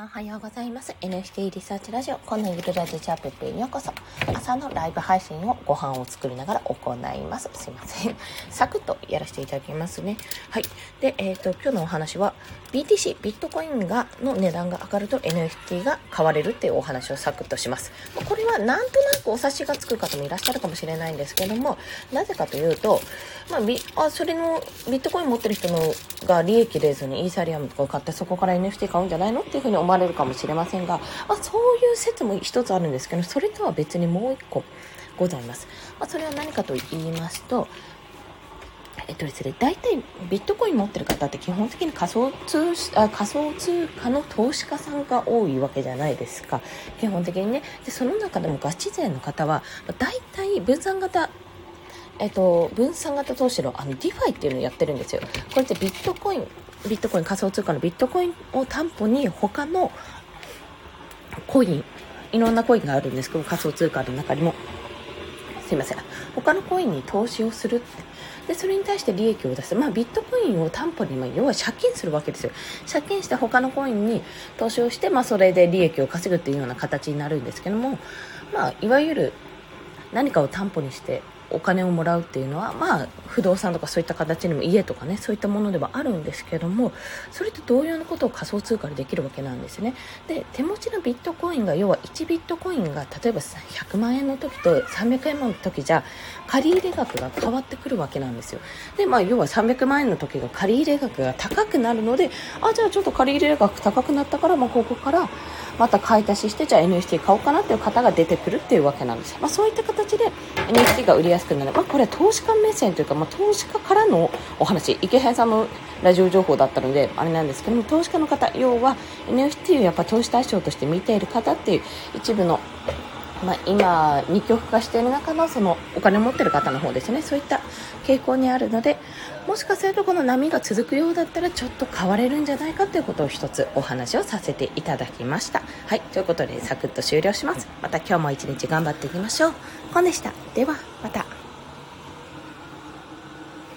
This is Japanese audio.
さんおはようございます。NFT リサーチラジオ。このゆるラジチャーペップへようこそ。朝のライブ配信をご飯を作りながら行います。すいません。サクッとやらせていただきますね。はい。でえっ、ー、と今日のお話は BTC ビットコインがの値段が上がると NFT が買われるっていうお話をサクッとします。これはなんとなくお察しがつく方もいらっしゃるかもしれないんですけどもなぜかというとまあ、ビあそれのビットコイン持ってる人のが利益出ずにイーサリアムとかを買ってそこから NFT 買うんじゃないの？っていうふうに思われるかもしれませんが、まあ、そういう説も一つあるんですけどそれとは別にもう一個ございます、まあ、それは何かと言いますとえっとですね、大体ビットコイン持ってる方って基本的に仮想通あ仮想通貨の投資家さんが多いわけじゃないですか。基本的にね。でその中でもガチ勢の方は大体分散型えっと、分散型投資のあの DeFi っていうのをやってるんですよ。これってビットコイン、ビットコイン仮想通貨のビットコインを担保に他のコイン、いろんなコインがあるんですけど、仮想通貨の中にも。すいません。他のコインに投資をするって。で、それに対して利益を出す。まあ、ビットコインを担保に、まあ、要は借金するわけですよ。借金して他のコインに投資をして、まあ、それで利益を稼ぐっていうような形になるんですけども、まあ、いわゆる何かを担保にしてお金をもらうっていうのは、まあ、不動産とかそういった形にも家とかね、そういったものではあるんですけども、それと同様のことを仮想通貨でできるわけなんですね。で、手持ちのビットコインが、要は1ビットコインが、例えば100万円の時と300円の時じゃ、借入額が変わってくるわけなんですよ。で、まあ、要は300万円の時が借入額が高くなるので、あ、じゃあちょっと借入額高くなったから、まあ、ここから、また買い足しして、じゃあ NFT 買おうかなっていう方が出てくるっていうわけなんですよ。まあ、そういった形で NFT が売りやすくなる。まあ、これは投資家目線というか、まあ、投資家からのお話、池原さんのラジオ情報だったので、あれなんですけども、投資家の方、要は NFT をやっぱ投資対象として見ている方っていう一部のまあ、今、二極化している中のそのお金を持っている方の方ですね、そういった傾向にあるので、もしかするとこの波が続くようだったらちょっと変われるんじゃないかということを一つお話をさせていただきました。はい、ということでサクッと終了します。また今日も一日頑張っていきましょう。コンでした。では、また。